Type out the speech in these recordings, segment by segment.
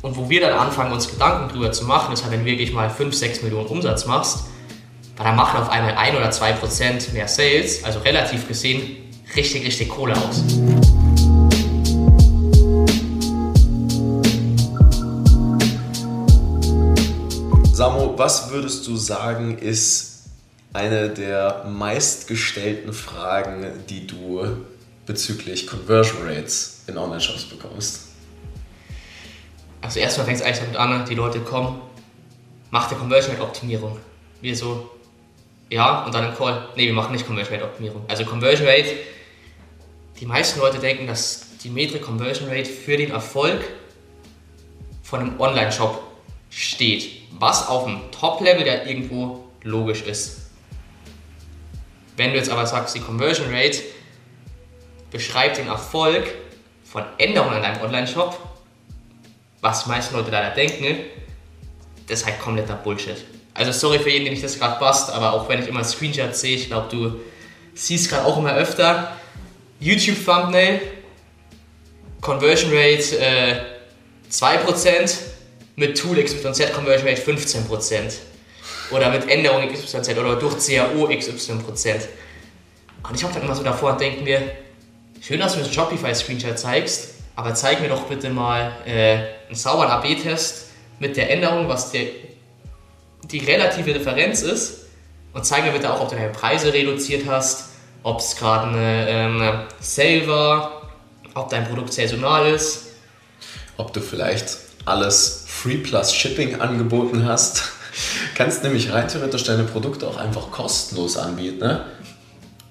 Und wo wir dann anfangen, uns Gedanken drüber zu machen, ist halt, wenn du wirklich mal 5, 6 Millionen Umsatz machst, dann machen auf einmal 1 oder 2 Prozent mehr Sales, also relativ gesehen, richtig, richtig Kohle aus. Samo, was würdest du sagen, ist eine der meistgestellten Fragen, die du bezüglich Conversion Rates in Online-Shops bekommst? Also erstmal fängt es eigentlich damit an, die Leute kommen, macht der Conversion Rate Optimierung. Wir so, ja, und dann im Call, nee, wir machen nicht Conversion Rate Optimierung. Also Conversion Rate, die meisten Leute denken, dass die Metrik Conversion Rate für den Erfolg von einem Online-Shop steht. Was auf dem Top-Level ja irgendwo logisch ist. Wenn du jetzt aber sagst, die Conversion Rate beschreibt den Erfolg von Änderungen an deinem Online-Shop, was meisten Leute leider denken, das ist halt kompletter Bullshit. Also sorry für jeden, den ich das gerade passt, aber auch wenn ich immer Screenshots sehe, ich glaube, du siehst gerade auch immer öfter YouTube-Thumbnail, Conversion Rate äh, 2%, mit Tool XYZ Conversion Rate 15% oder mit Änderung XYZ oder durch CAO XY%. Und ich habe dann immer so davor und denke mir, schön, dass du mir so Shopify-Screenshot zeigst, aber zeig mir doch bitte mal äh, einen sauberen AB-Test mit der Änderung, was der, die relative Differenz ist. Und zeig mir bitte auch, ob du deine Preise reduziert hast, ob es gerade eine ähm, Sale war, ob dein Produkt saisonal ist. Ob du vielleicht alles Free Plus Shipping angeboten hast. Kannst nämlich rein theoretisch deine Produkte auch einfach kostenlos anbieten. Ne?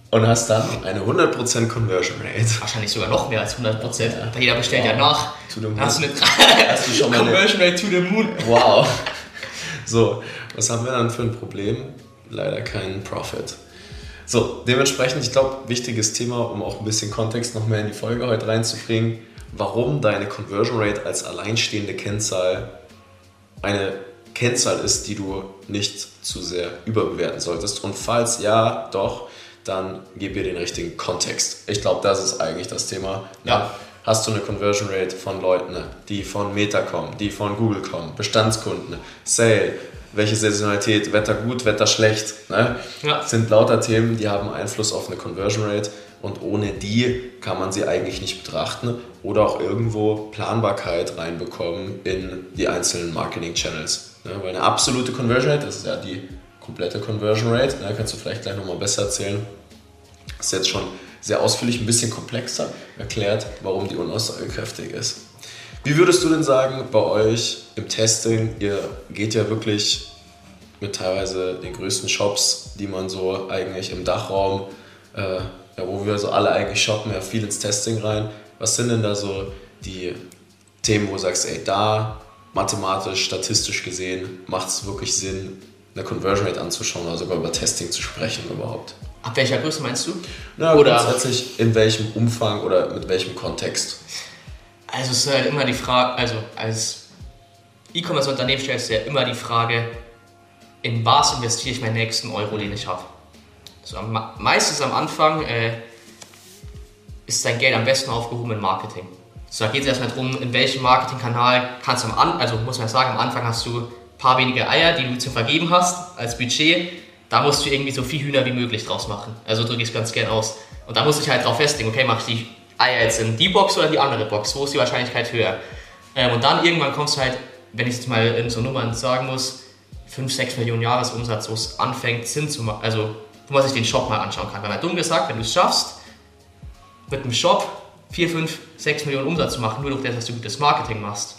Und hast dann eine 100% Conversion Rate. Wahrscheinlich sogar noch mehr als 100%. Ja. Jeder bestellt wow. ja nach. To the moon. Hast du eine hast du schon mal Conversion Rate to the moon. Wow. So, was haben wir dann für ein Problem? Leider keinen Profit. So, dementsprechend, ich glaube, wichtiges Thema, um auch ein bisschen Kontext noch mehr in die Folge heute reinzubringen, warum deine Conversion Rate als alleinstehende Kennzahl eine Kennzahl ist, die du nicht zu sehr überbewerten solltest. Und falls ja, doch, dann gib ihr den richtigen Kontext. Ich glaube, das ist eigentlich das Thema. Ja. Hast du eine Conversion Rate von Leuten, die von Meta kommen, die von Google kommen, Bestandskunden, Sale, welche Saisonalität, Wetter gut, Wetter schlecht, ne? ja. sind lauter Themen, die haben Einfluss auf eine Conversion Rate und ohne die kann man sie eigentlich nicht betrachten oder auch irgendwo Planbarkeit reinbekommen in die einzelnen Marketing-Channels. Ne? Weil eine absolute Conversion Rate, das ist ja die komplette Conversion Rate, ne? kannst du vielleicht gleich nochmal besser erzählen, ist jetzt schon sehr ausführlich, ein bisschen komplexer erklärt, warum die unaussagekräftig ist. Wie würdest du denn sagen, bei euch im Testing, ihr geht ja wirklich mit teilweise den größten Shops, die man so eigentlich im Dachraum, äh, ja, wo wir so alle eigentlich shoppen, ja viel ins Testing rein. Was sind denn da so die Themen, wo du sagst, ey, da mathematisch, statistisch gesehen macht es wirklich Sinn, eine Conversion Rate anzuschauen oder sogar über Testing zu sprechen überhaupt? Ab welcher Größe meinst du? Na, oder grundsätzlich in welchem Umfang oder mit welchem Kontext? Also es ist halt immer die Frage, also als E-Commerce-Unternehmen stellst du ja immer die Frage, in was investiere ich meinen nächsten Euro, den ich habe. Also meistens am Anfang äh, ist dein Geld am besten aufgehoben in Marketing. So, da geht es erstmal darum, in welchem Marketingkanal kannst du am Anfang, also muss man sagen, am Anfang hast du ein paar wenige Eier, die du zu vergeben hast als Budget da musst du irgendwie so viel Hühner wie möglich draus machen. Also drücke ich es ganz gern aus. Und da muss ich halt drauf festlegen, okay, mache ich die Eier jetzt in die Box oder die andere Box? Wo ist die Wahrscheinlichkeit höher? Ähm, und dann irgendwann kommst du halt, wenn ich jetzt mal in so Nummern sagen muss, 5, 6 Millionen Jahresumsatz, wo es anfängt, Sinn zu machen. Also, wo man sich den Shop mal anschauen kann. Weil man dumm gesagt, wenn du es schaffst, mit einem Shop 4, 5, 6 Millionen Umsatz zu machen, nur durch das, dass du gutes Marketing machst,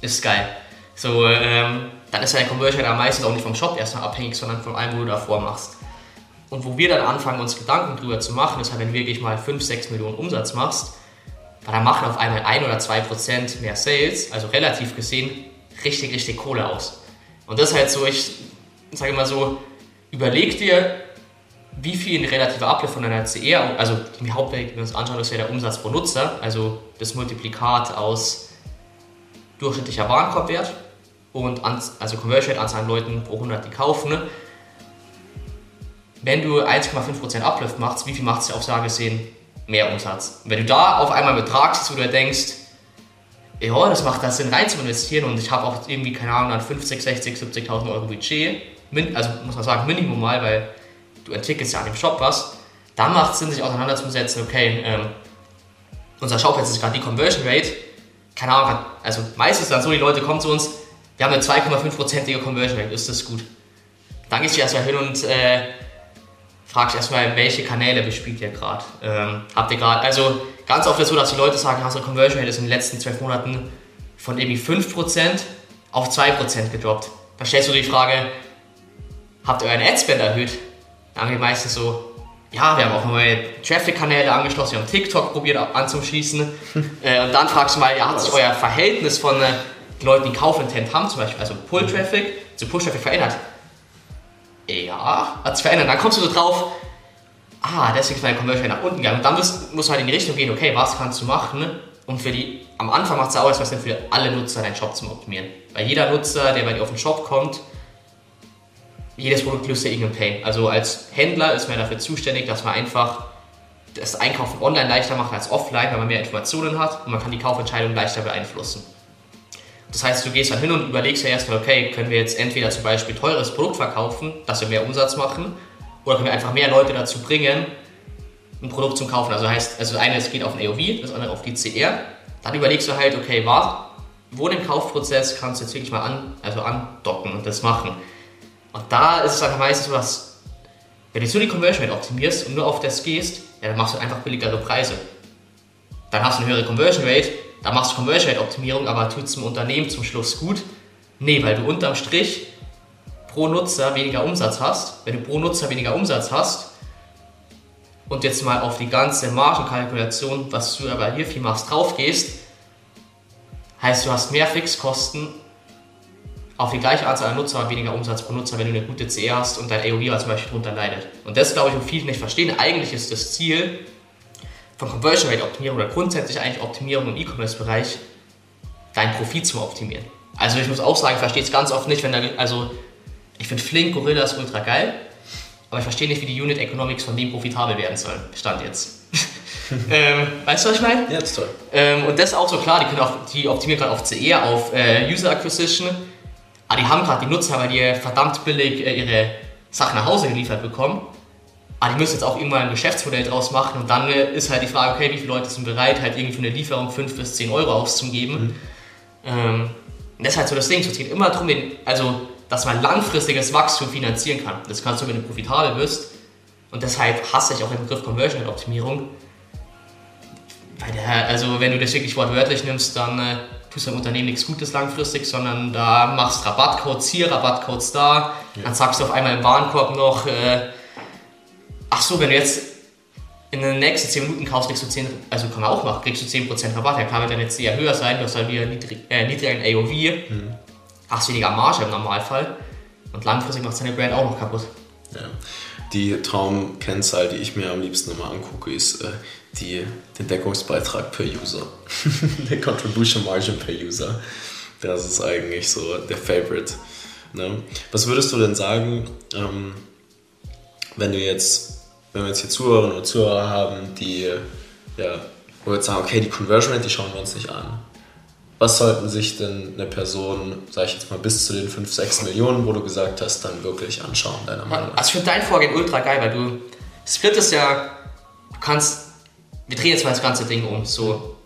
ist geil. So, ähm, dann ist deine Conversion am meisten auch nicht vom Shop erstmal abhängig, sondern von allem, wo du davor machst. Und wo wir dann anfangen, uns Gedanken drüber zu machen, ist halt, wenn du wirklich mal 5, 6 Millionen Umsatz machst, weil dann machen auf einmal 1 oder 2 Prozent mehr Sales, also relativ gesehen, richtig, richtig Kohle aus. Und das ist halt so, ich sage immer so, überleg dir, wie viel ein relativer Uplift von deiner CR, also die Hauptwelt, die wir uns anschauen, ist ja der Umsatz pro Nutzer, also das Multiplikat aus durchschnittlicher Warenkorbwert und also Conversion Rate Anzahl an Leuten pro 100, die kaufen. Ne? Wenn du 1,5% Uplift machst, wie viel macht es auf Sage gesehen mehr Umsatz? Und wenn du da auf einmal einen Betrag siehst, wo du denkst, ja, das macht das Sinn rein zu investieren und ich habe auch irgendwie, keine Ahnung, dann 50, 60, 70.000 Euro Budget, also muss man sagen, Minimum mal, weil du entwickelst ja an dem Shop was, dann macht es Sinn, sich auseinanderzusetzen, okay, ähm, unser Shop jetzt ist gerade die Conversion Rate, keine Ahnung, also meistens dann so, die Leute kommen zu uns, wir haben eine 2,5%ige Conversion Rate, ist das gut? Dann gehst du erstmal hin und äh, fragst erstmal, welche Kanäle bespielt ihr gerade? Ähm, habt ihr gerade, also ganz oft ist es so, dass die Leute sagen, unsere Conversion Rate ist in den letzten 12 Monaten von irgendwie 5% auf 2% gedroppt. Da stellst du die Frage, habt ihr euren Adspend erhöht? Dann haben die meistens so, ja, wir haben auch neue Traffic-Kanäle angeschlossen, wir haben TikTok probiert anzuschließen. äh, und dann fragst du mal, ja, hat sich euer Verhältnis von äh, Leuten, die Kaufintent haben, zum Beispiel, also Pull-Traffic zu Push-Traffic verändert? ja, hat sich verändert. Dann kommst du so drauf, ah, deswegen ist meine Conversion nach unten gegangen. Und dann musst, musst du halt in die Richtung gehen, okay, was kannst du machen? Und für die, am Anfang macht es auch was für alle Nutzer deinen Shop zu optimieren. Weil jeder Nutzer, der bei dir auf den Shop kommt, jedes Produkt löst ja irgendeinen Pain. Also als Händler ist man dafür zuständig, dass man einfach das Einkaufen online leichter macht als offline, weil man mehr Informationen hat und man kann die Kaufentscheidung leichter beeinflussen. Das heißt, du gehst dann hin und überlegst ja erstmal, okay, können wir jetzt entweder zum Beispiel teures Produkt verkaufen, dass wir mehr Umsatz machen, oder können wir einfach mehr Leute dazu bringen, ein Produkt zum Kaufen. Also heißt, also das eine geht auf den AOV, das andere auf die CR. Dann überlegst du halt, okay, was, wo den Kaufprozess kannst du jetzt wirklich mal an, also andocken und das machen. Und da ist es dann meistens so, dass wenn du so die Conversion Rate optimierst und nur auf das gehst, ja, dann machst du einfach billigere Preise. Dann hast du eine höhere Conversion Rate, da machst du Conversion Rate Optimierung, aber tut es dem Unternehmen zum Schluss gut? Nee, weil du unterm Strich pro Nutzer weniger Umsatz hast. Wenn du pro Nutzer weniger Umsatz hast und jetzt mal auf die ganze Margenkalkulation, was du aber hier viel machst, drauf gehst, heißt du hast mehr Fixkosten auf die gleiche Anzahl an Nutzer und weniger Umsatz pro Nutzer, wenn du eine gute CR hast und dein AOV zum Beispiel darunter leidet. Und das glaube ich, wo viele nicht verstehen. Eigentlich ist das Ziel, von Conversion Rate Optimierung oder grundsätzlich eigentlich Optimierung im E-Commerce-Bereich deinen Profit zu optimieren. Also ich muss auch sagen, ich verstehe es ganz oft nicht, wenn da, also ich finde Flink, Gorilla ist ultra geil, aber ich verstehe nicht, wie die Unit Economics von dem profitabel werden sollen. Stand jetzt. ähm, weißt du, was ich meine? Ja, das ist toll. Ähm, und das ist auch so klar, die, können auch, die optimieren gerade auf CR, auf äh, User Acquisition, aber die haben gerade die Nutzer, weil die verdammt billig äh, ihre Sachen nach Hause geliefert bekommen aber ah, die müssen jetzt auch irgendwann ein Geschäftsmodell draus machen und dann äh, ist halt die Frage, okay, wie viele Leute sind bereit, halt irgendwie für eine Lieferung 5 bis 10 Euro auszugeben. Mhm. Ähm, und das ist halt so das Ding, es geht immer darum, also, dass man langfristiges Wachstum finanzieren kann. Das kannst du, wenn du profitabel bist. Und deshalb hasse ich auch den Begriff Conversion Optimierung. Weil der, also wenn du das wirklich wortwörtlich nimmst, dann äh, tust du dem Unternehmen nichts Gutes langfristig, sondern da machst Rabattcodes hier, Rabattcodes da, ja. dann sagst du auf einmal im Warenkorb noch, äh, ach so, wenn du jetzt in den nächsten 10 Minuten kaufst, kriegst du 10, also kann man auch machen, kriegst du 10% Rabatt. Ja, kann dann jetzt eher höher sein, du hast halt wieder niedrig, äh, niedrigen AOV, mhm. hast weniger Marge im Normalfall und langfristig macht deine Brand auch noch kaputt. Ja. Die Traumkennzahl, die ich mir am liebsten immer angucke, ist äh, die, den Deckungsbeitrag per User. der Contribution Margin per User. Das ist eigentlich so der Favorite. Ne? Was würdest du denn sagen, ähm, wenn du jetzt wenn wir jetzt hier Zuhörerinnen und Zuhörer haben, die ja, wo wir jetzt sagen, okay, die Conversion Rate, die schauen wir uns nicht an. Was sollten sich denn eine Person, sag ich jetzt mal, bis zu den 5, 6 Millionen, wo du gesagt hast, dann wirklich anschauen, deiner Meinung nach? Also ich finde dein Vorgehen ultra geil, weil du, Split ist ja, du kannst, wir drehen jetzt mal das ganze Ding um, so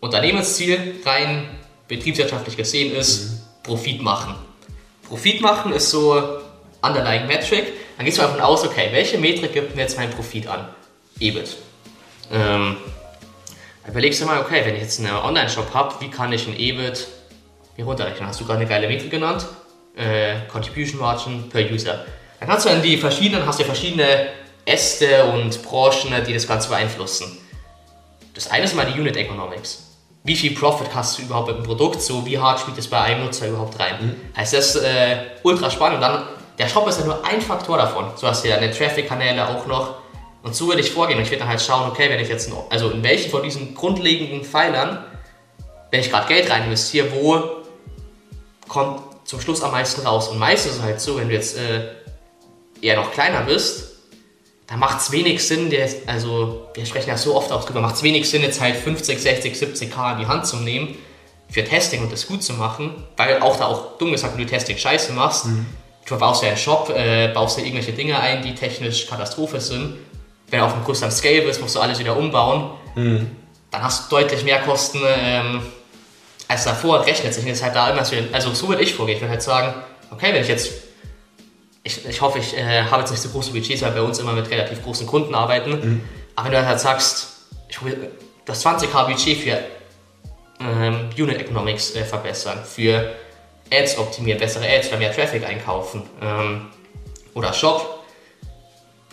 Unternehmensziel rein betriebswirtschaftlich gesehen ist, mhm. Profit machen. Profit machen ist so underlying metric, dann gehst du davon aus, okay, welche Metrik gibt mir jetzt meinen Profit an? EBIT. Ähm, dann überlegst du mal, okay, wenn ich jetzt einen Online-Shop habe, wie kann ich ein EBIT hier runterrechnen? Hast du gerade eine geile Metrik genannt? Äh, Contribution Margin per User. Dann kannst du dann die verschiedenen, hast du verschiedene Äste und Branchen, die das Ganze beeinflussen. Das eine ist mal die Unit Economics. Wie viel Profit hast du überhaupt mit dem Produkt? So, wie hart spielt das bei einem Nutzer überhaupt rein? Mhm. Heißt das äh, ultra spannend und dann der Shop ist ja nur ein Faktor davon. So hast du ja deine Traffic-Kanäle auch noch. Und so würde ich vorgehen. Und ich würde dann halt schauen, okay, wenn ich jetzt, also in welchen von diesen grundlegenden Pfeilern, wenn ich gerade Geld rein investiere, wo kommt zum Schluss am meisten raus? Und meistens ist es halt so, wenn du jetzt äh, eher noch kleiner bist, dann macht es wenig Sinn, der, also wir sprechen ja so oft auch drüber, macht es wenig Sinn, jetzt halt 50, 60, 70k in die Hand zu nehmen, für Testing und das gut zu machen, weil auch da auch dumm gesagt, wenn du Testing scheiße machst, mhm. Du baust ja einen Shop, äh, baust ja irgendwelche Dinge ein, die technisch Katastrophe sind. Wenn du auf einem größeren Scale bist, musst du alles wieder umbauen. Mhm. Dann hast du deutlich mehr Kosten ähm, als davor. Rechnet sich jetzt halt da immer so. Also so würde ich vorgehen. Ich würde halt sagen, okay, wenn ich jetzt ich, ich hoffe, ich äh, habe jetzt nicht so große Budgets, weil wir uns immer mit relativ großen Kunden arbeiten. Mhm. Aber wenn du halt sagst, ich will das 20k Budget für ähm, Unit Economics äh, verbessern, für Ads optimieren, bessere Ads, für mehr Traffic einkaufen ähm, oder Shop,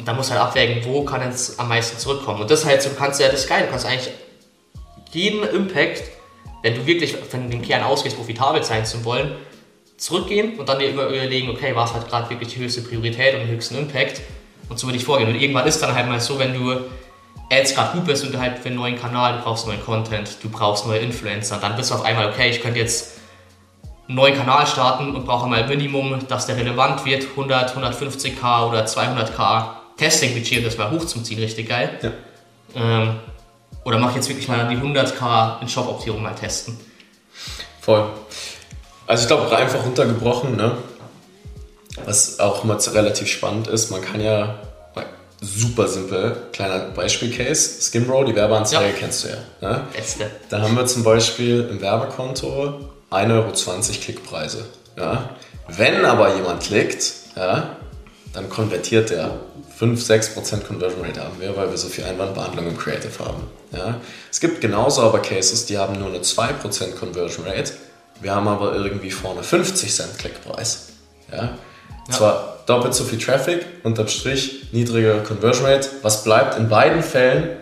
da muss halt abwägen, wo kann es am meisten zurückkommen. Und das halt so, du kannst ja das geil, du kannst eigentlich jeden Impact, wenn du wirklich von dem Kern ausgehst, profitabel sein zu wollen, zurückgehen und dann dir überlegen, okay, was hat gerade wirklich die höchste Priorität und den höchsten Impact und so würde ich vorgehen. Und irgendwann ist dann halt mal so, wenn du Ads gerade gut bist und du halt für einen neuen Kanal, du brauchst neuen Content, du brauchst neue Influencer, dann bist du auf einmal, okay, ich könnte jetzt neuen Kanal starten und brauche mal Minimum, dass der relevant wird, 100, 150k oder 200k Testing-Budget, das mal hochzuziehen, richtig geil. Ja. Ähm, oder mach jetzt wirklich mal die 100k in Shop-Optimierung mal testen. Voll. Also ich glaube, einfach runtergebrochen, ne? was auch immer relativ spannend ist, man kann ja super simpel, kleiner Beispielcase, Skimrow, die Werbeanzeige ja. kennst du ja. Ne? Da haben wir zum Beispiel im Werbekonto 1,20 Euro Klickpreise. Ja? Wenn aber jemand klickt, ja, dann konvertiert der. 5-6% Conversion Rate haben wir, weil wir so viel Einwandbehandlung im Creative haben. Ja? Es gibt genauso aber Cases, die haben nur eine 2% Conversion Rate wir haben aber irgendwie vorne 50 Cent Klickpreis. Ja? ja. Zwar doppelt so viel Traffic, unterm Strich niedrigere Conversion Rate. Was bleibt in beiden Fällen?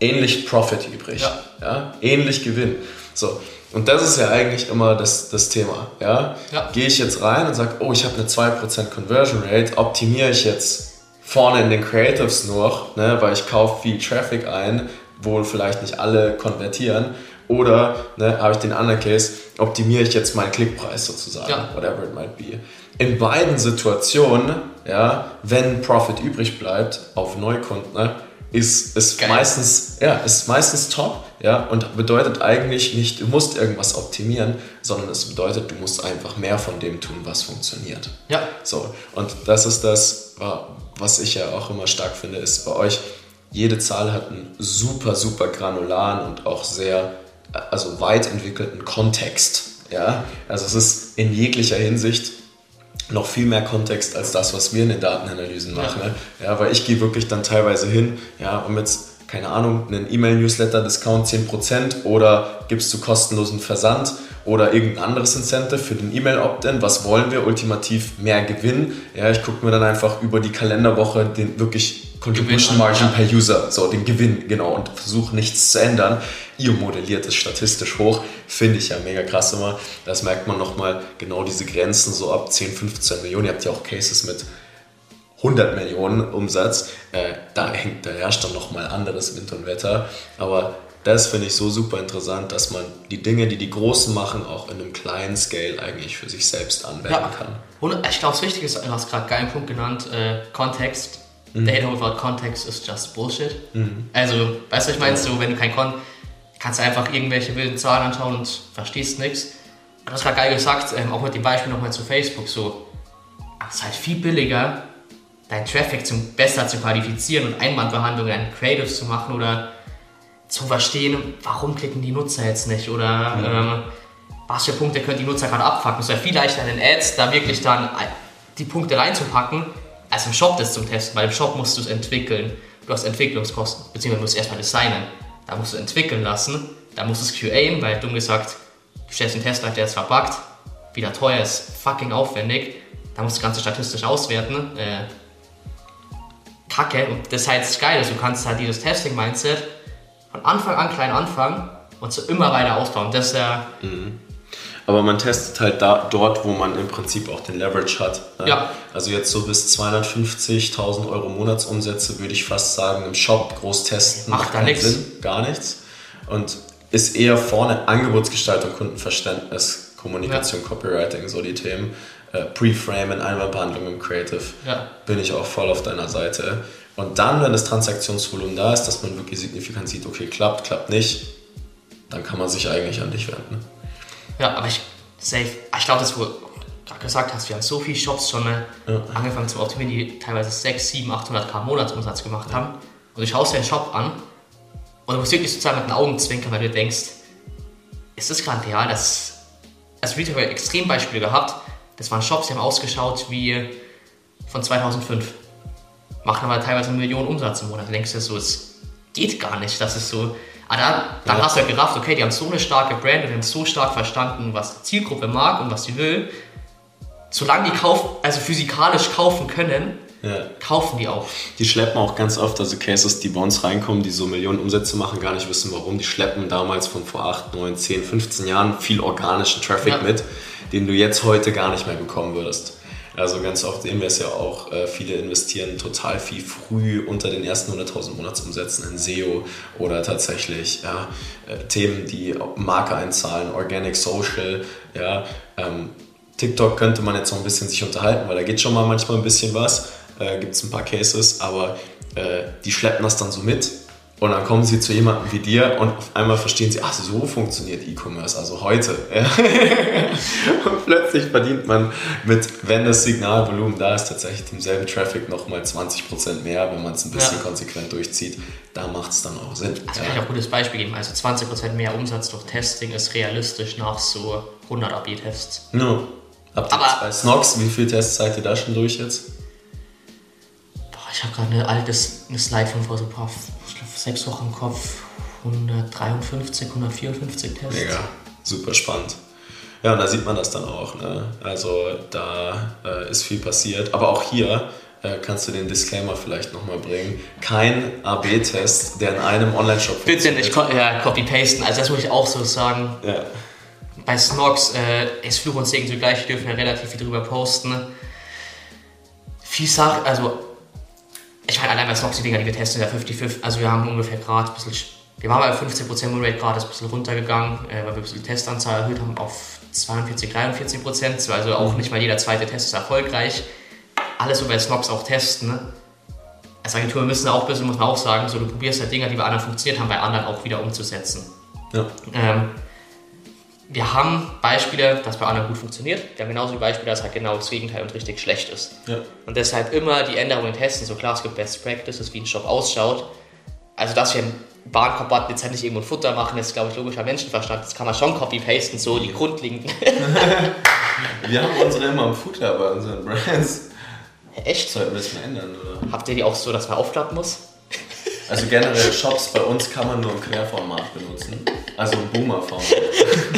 Ähnlich Profit übrig. Ja. ja? Ähnlich Gewinn. So. Und das ist ja eigentlich immer das, das Thema. Ja? ja. Gehe ich jetzt rein und sage, oh, ich habe eine 2% Conversion Rate, optimiere ich jetzt vorne in den Creatives noch, ne, weil ich kaufe viel Traffic ein, wo vielleicht nicht alle konvertieren oder ne, habe ich den anderen Case, optimiere ich jetzt meinen Klickpreis sozusagen, ja. whatever it might be. In beiden Situationen, ja, wenn Profit übrig bleibt auf Neukunden, ne, ist, ist, meistens, ja, ist meistens top ja, und bedeutet eigentlich nicht, du musst irgendwas optimieren, sondern es bedeutet, du musst einfach mehr von dem tun, was funktioniert. Ja. So, und das ist das, was ich ja auch immer stark finde, ist bei euch, jede Zahl hat einen super, super granularen und auch sehr also weit entwickelten Kontext. Ja? Also es ist in jeglicher Hinsicht noch viel mehr Kontext als das, was wir in den Datenanalysen machen. Ja, ne? ja weil ich gehe wirklich dann teilweise hin, ja, um jetzt, keine Ahnung, einen E-Mail-Newsletter-Discount 10% oder gibst du kostenlosen Versand oder irgendein anderes Incentive für den E-Mail-Opt-in. Was wollen wir? Ultimativ mehr Gewinn. Ja, ich gucke mir dann einfach über die Kalenderwoche den wirklich Contribution Margin per User, so den Gewinn, genau, und versuche nichts zu ändern. Ihr modelliert es statistisch hoch, finde ich ja mega krass immer. Das merkt man nochmal, genau diese Grenzen so ab 10, 15 Millionen. Ihr habt ja auch Cases mit 100 Millionen Umsatz. Äh, da, hängt, da herrscht dann nochmal anderes Wind und Wetter. Aber das finde ich so super interessant, dass man die Dinge, die die Großen machen, auch in einem kleinen Scale eigentlich für sich selbst anwenden ja. kann. Und ich glaube, das Wichtige ist, du hast gerade einen geilen Punkt genannt, äh, Kontext Mhm. Data without context is just bullshit. Mhm. Also, weißt du, ich meine, so, wenn du kein Kon kannst du einfach irgendwelche wilden Zahlen anschauen und verstehst nichts. Du hast gerade geil gesagt, ähm, auch mit dem Beispiel nochmal zu Facebook, so, es ist halt viel billiger, deinen Traffic zum, besser zu qualifizieren und Einwandbehandlungen in Creatives zu machen oder zu verstehen, warum klicken die Nutzer jetzt nicht oder mhm. ähm, was für Punkte können die Nutzer gerade abfacken. Es wäre viel leichter in den Ads, da wirklich dann die Punkte reinzupacken, als im Shop das zum Testen, weil im Shop musst du es entwickeln. Du hast Entwicklungskosten, beziehungsweise musst du erstmal designen. Da musst du entwickeln lassen, da musst du es QAen, weil dumm gesagt, du stellst einen Test der ist verpackt, wieder teuer ist, fucking aufwendig. Da musst du das Ganze statistisch auswerten. Äh, Kacke. Und das heißt geil, also du kannst halt dieses Testing-Mindset von Anfang an klein anfangen und so immer weiter ausbauen. Das ist ja. Mhm aber man testet halt da, dort, wo man im Prinzip auch den Leverage hat. Ne? Ja. Also jetzt so bis 250.000 Euro Monatsumsätze würde ich fast sagen, im Shop groß testen macht, da nichts. Sinn, gar nichts. Und ist eher vorne Angebotsgestaltung, Kundenverständnis, Kommunikation, ja. Copywriting, so die Themen. Äh, Pre-Frame, Einwandbehandlung im Creative. Ja. Bin ich auch voll auf deiner Seite. Und dann, wenn das Transaktionsvolumen da ist, dass man wirklich signifikant sieht, okay, klappt, klappt nicht, dann kann man sich eigentlich an dich wenden. Ja, aber ich, safe, ich glaube, das, wo du gerade gesagt hast, wir haben so viele Shops schon äh, Ja. angefangen zu optimieren, die teilweise 6, 7, 800 K Monatsumsatz gemacht haben. Und du schaust dir den Shop an und du musst wirklich sozusagen mit den Augen zwinkern, weil du denkst, ist das gerade real? Das, also Retail haben wir Extrembeispiele gehabt. Das waren Shops, die haben ausgeschaut wie von 2005. Machen aber teilweise eine Million Umsatz im Monat. Da denkst du dir so, es geht gar nicht. Das ist so. Aber dann, dann Ja. hast du ja gerafft, okay, die haben so eine starke Brand und die haben so stark verstanden, was die Zielgruppe mag und was sie will. Solange die kaufen, also physikalisch kaufen können, Ja. kaufen die auch. Die schleppen auch ganz oft, also Cases, die bei uns reinkommen, die so Millionen Umsätze machen, gar nicht wissen warum. Die schleppen damals von vor 8, 9, 10, 15 Jahren viel organischen Traffic Ja. mit, den du jetzt heute gar nicht mehr bekommen würdest. Also ganz oft sehen wir es ja auch, äh, viele investieren total viel früh unter den ersten 100.000 Monatsumsätzen in SEO oder tatsächlich ja, äh, Themen, die Marke einzahlen, Organic Social, ja, ähm, TikTok könnte man jetzt noch ein bisschen sich unterhalten, weil da geht schon mal manchmal ein bisschen was, äh, gibt es ein paar Cases, aber äh, die schleppen das dann so mit und dann kommen sie zu jemandem wie dir und auf einmal verstehen sie, ach so funktioniert E-Commerce, also heute. Und plötzlich verdient man mit, wenn das Signalvolumen da ist, tatsächlich demselben Traffic nochmal 20% mehr, wenn man es ein bisschen Ja. konsequent durchzieht. Da macht es dann auch Sinn. Also kann ich auch ein gutes Beispiel geben. Also 20% mehr Umsatz durch Testing ist realistisch nach so 100 AB-Tests. No. Habt ihr Aber- bei Snox, wie viele Tests seid ihr da schon durch jetzt? Boah, ich habe gerade eine altes eine Slide von vor so ein paar, sechs Wochen Kopf. 153, 154 Tests. Mega, super spannend. Ja, und da sieht man das dann auch. Ne? Also da äh, ist viel passiert. Aber auch hier äh, kannst du den Disclaimer vielleicht nochmal bringen. Kein AB-Test, der in einem Online-Shop Bitte nicht co ja, copy-pasten. Also das muss ich auch so sagen. Ja. Bei Snox äh, ist Fluch und Segen zugleich. Wir dürfen ja relativ viel drüber posten. Viel Sachen, also ich meine, allein bei Snox die Dinger, die wir testen, ja 50-50. Also wir haben ungefähr gerade ein bisschen, wir waren bei 15% Win Rate gerade, ist ein bisschen runtergegangen, äh, weil wir ein bisschen die Testanzahl erhöht haben auf 42, 43 Prozent. Also auch nicht mal jeder zweite Test ist erfolgreich. Alles so bei Snox auch testen. Ne? Als Agentur müssen wir auch ein bisschen, muss man auch sagen, so du probierst halt Dinger, die bei anderen funktioniert haben, bei anderen auch wieder umzusetzen. ja. Ähm, wir haben Beispiele, das bei anderen gut funktioniert. Wir haben genauso Beispiele, dass halt genau das Gegenteil und richtig schlecht ist. ja. Und deshalb immer die Änderungen testen. So klar, es gibt Best Practices, wie ein Shop ausschaut. Also, dass wir einen Warenkorb jetzt halt nicht irgendwo ein Futter machen, ist, glaube ich, logischer Menschenverstand. Das kann man schon copy-pasten, so die grundlegenden. Wir haben unsere immer im Footer bei unseren Brands. Echt? Sollten wir das mal ändern, oder? Habt ihr die auch so, dass man aufklappen muss? Also generell Shops bei uns kann man nur im Querformat benutzen. Also im Boomer-Format.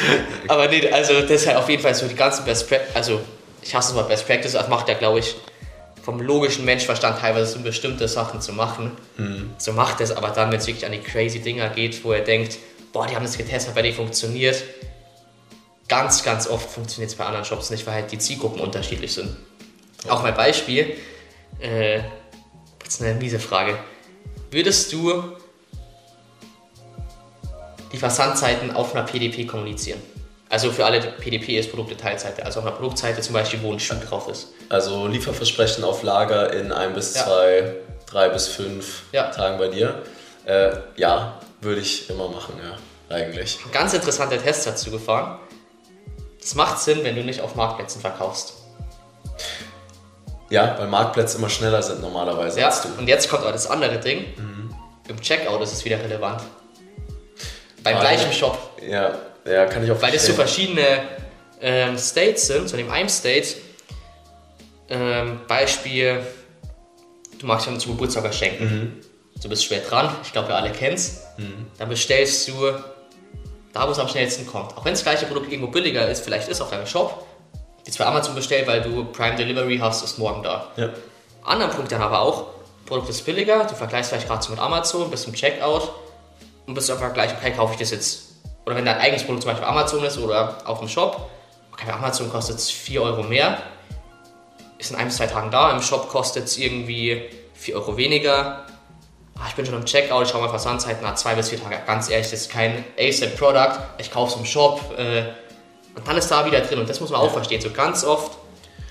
Aber nee, also deshalb auf jeden Fall so die ganzen Best Practices, also ich hasse es mal Best Practices, das macht ja, glaube ich, vom logischen Menschverstand teilweise so bestimmte Sachen zu machen. So macht es, aber dann, wenn es wirklich an die crazy Dinger geht, wo er denkt, boah, die haben das getestet, bei denen funktioniert. Ganz, ganz oft funktioniert es bei anderen Shops nicht, weil halt die Zielgruppen unterschiedlich sind. Auch mein Beispiel, äh, jetzt eine miese Frage. Würdest du die Versandzeiten auf einer PDP kommunizieren? Also für alle, PDP ist Produktdetailseite, also auf einer Produktseite zum Beispiel, wo ein Schuh drauf ist. Also Lieferversprechen auf Lager in ein bis Ja. zwei, drei bis fünf Ja. Tagen bei dir. Äh, ja, würde ich immer machen, ja, eigentlich. Ganz interessanter Test dazu gefahren. Das macht Sinn, wenn du nicht auf Marktplätzen verkaufst. Ja, weil Marktplätze immer schneller sind normalerweise Ja, als du. und jetzt kommt aber das andere Ding. Im Checkout ist es wieder relevant. Beim Ah, gleichen. Shop. Ja, ja, kann ich auch Weil das so verschiedene ähm, States sind, so in dem einem State. Ähm, Beispiel, du magst jemandem zum Geburtstag was schenken. Du bist schwer dran, ich glaube, wir alle kennen es. Dann bestellst du da, wo es am schnellsten kommt. Auch wenn das gleiche Produkt irgendwo billiger ist, vielleicht ist auf deinem Shop. Jetzt bei Amazon bestellt, weil du Prime Delivery hast, ist morgen da. Ja. Anderen Punkt dann aber auch, Produkt ist billiger, du vergleichst vielleicht gerade so mit Amazon, bist im Checkout und bist einfach gleich, okay, kaufe ich das jetzt. Oder wenn dein eigenes Produkt zum Beispiel Amazon ist oder auf dem Shop, okay, bei Amazon kostet es 4 Euro mehr, ist in ein bis zwei Tagen da, im Shop kostet es irgendwie 4 Euro weniger. Ah, ich bin schon im Checkout, ich schaue mal Versandzeiten nach zwei bis vier Tage. Ganz ehrlich, das ist kein ASAP-Product, ich kaufe es im Shop äh, und dann ist da wieder drin. Und das muss man auch verstehen. So ganz oft,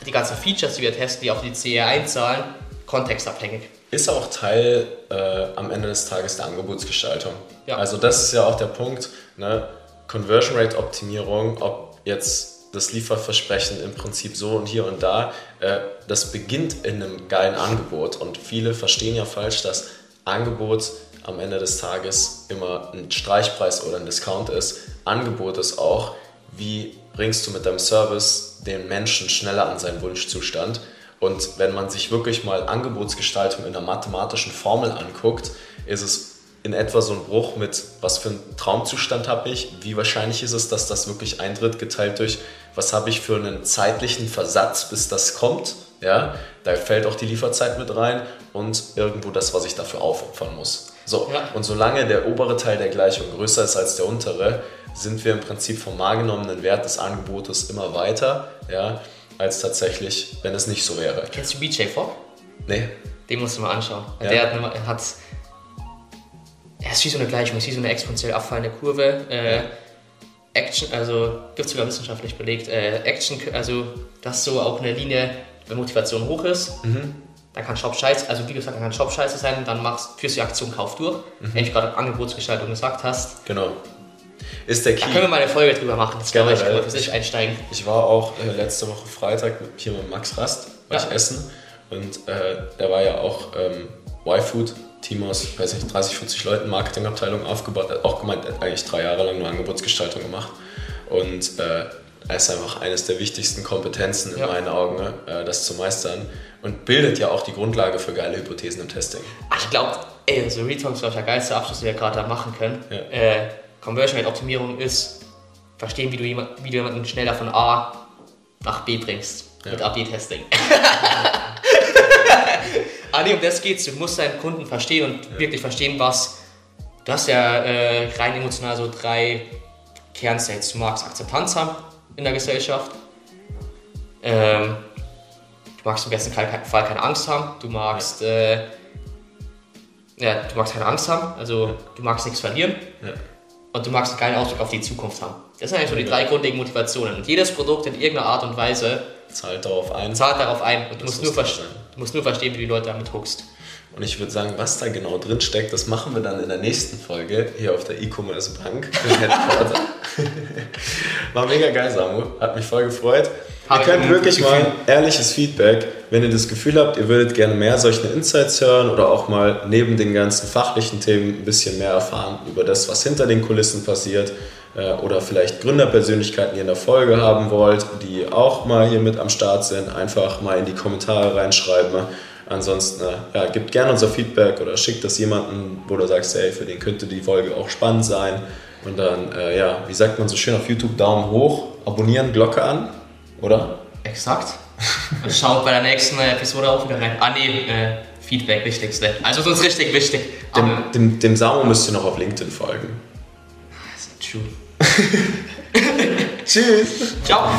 die ganzen Features, die wir testen, die auf die CE einzahlen, kontextabhängig. Ist auch Teil äh, am Ende des Tages der Angebotsgestaltung. Ja. Also das ist ja auch der Punkt. Ne? Conversion Rate Optimierung, ob jetzt das Lieferversprechen im Prinzip so und hier und da, äh, das beginnt in einem geilen Angebot. Und viele verstehen ja falsch, dass Angebot am Ende des Tages immer ein Streichpreis oder ein Discount ist. Angebot ist auch, wie bringst du mit deinem Service den Menschen schneller an seinen Wunschzustand. Und wenn man sich wirklich mal Angebotsgestaltung in einer mathematischen Formel anguckt, ist es in etwa so ein Bruch mit, was für einen Traumzustand habe ich, wie wahrscheinlich ist es, dass das wirklich eintritt, geteilt durch, was habe ich für einen zeitlichen Versatz, bis das kommt. Ja, da fällt auch die Lieferzeit mit rein und irgendwo das, was ich dafür aufopfern muss. So, ja. und solange der obere Teil der Gleichung größer ist als der untere, sind wir im Prinzip vom wahrgenommenen Wert des Angebotes immer weiter, ja, als tatsächlich, wenn es nicht so wäre. Kennst du BJ Fogg? Nee. Den musst du mal anschauen. Ja. Der hat, hat er ist wie so eine Gleichung, ist wie so eine exponentiell abfallende Kurve. Äh, Action, also wird sogar wissenschaftlich belegt, äh, Action, also dass so auch eine Linie, wenn Motivation hoch ist, mhm. dann kann Shop scheiße, also wie gesagt, dann kann Shop scheiße sein, dann machst führst du die Aktion Kauf durch, mhm. wenn ich gerade Angebotsgestaltung gesagt hast. Genau. Ist der Key. Da können wir mal eine Folge drüber machen, das können wir für sich einsteigen. Ich war auch äh, letzte Woche Freitag hier mit Max Rast, war ja. ich essen und äh, der war ja auch ähm, Y-Food Team aus, weiß nicht, 30, 40 Leuten, Marketingabteilung aufgebaut, hat auch gemeint, er hat eigentlich drei Jahre lang nur Angebotsgestaltung gemacht. Und äh, er ist einfach eines der wichtigsten Kompetenzen in ja. meinen Augen, äh, das zu meistern. Und bildet ja auch die Grundlage für geile Hypothesen im Testing. Ach, ich glaube, ey, so Retalk ist, der geilste Abschluss, den wir gerade da machen können. Ja. Äh, Conversion Rate Optimierung ist, verstehen, wie du, jemand, wie du jemanden schneller von A nach B bringst. Ja. Mit AB-Testing. Ah, nee, um das geht's. Du musst deinen Kunden verstehen und ja. wirklich verstehen, was. Du hast ja äh, rein emotional so drei Kernstates. Du magst Akzeptanz haben in der Gesellschaft. Ähm, du magst im besten Fall keine Angst haben. Du magst, ja. Äh, ja, du magst keine Angst haben. Also du magst nichts verlieren. Ja. Und du magst einen geilen Ausblick auf die Zukunft haben. Das sind eigentlich so die drei grundlegenden Motivationen. Und jedes Produkt in irgendeiner Art und Weise zahlt darauf ein. Zahlt darauf ein. Und du musst nur, verstehen, du musst nur verstehen, wie du die Leute damit huckst. Und ich würde sagen, was da genau drin steckt, das machen wir dann in der nächsten Folge hier auf der E-Commerce Bank. War mega geil, Samu. Hat mich voll gefreut. Hab ihr könnt wirklich mal ehrliches Feedback, wenn ihr das Gefühl habt, ihr würdet gerne mehr solche Insights hören oder auch mal neben den ganzen fachlichen Themen ein bisschen mehr erfahren über das, was hinter den Kulissen passiert äh, oder vielleicht Gründerpersönlichkeiten, die ihr in der Folge haben wollt, die auch mal hier mit am Start sind, einfach mal in die Kommentare reinschreiben. Ansonsten, äh, ja, gebt gerne unser Feedback oder schickt das jemanden, wo du sagst, hey, für den könnte die Folge auch spannend sein. Und dann, äh, ja, wie sagt man so schön auf YouTube, Daumen hoch, abonnieren, Glocke an, oder? Exakt. Und schaut bei der nächsten Episode auch wieder rein. Ah, nee, äh, Feedback, wichtigste. Also das ist richtig wichtig. Dem, dem, dem Samo müsst ihr noch auf LinkedIn folgen. True. Tschüss. Ciao.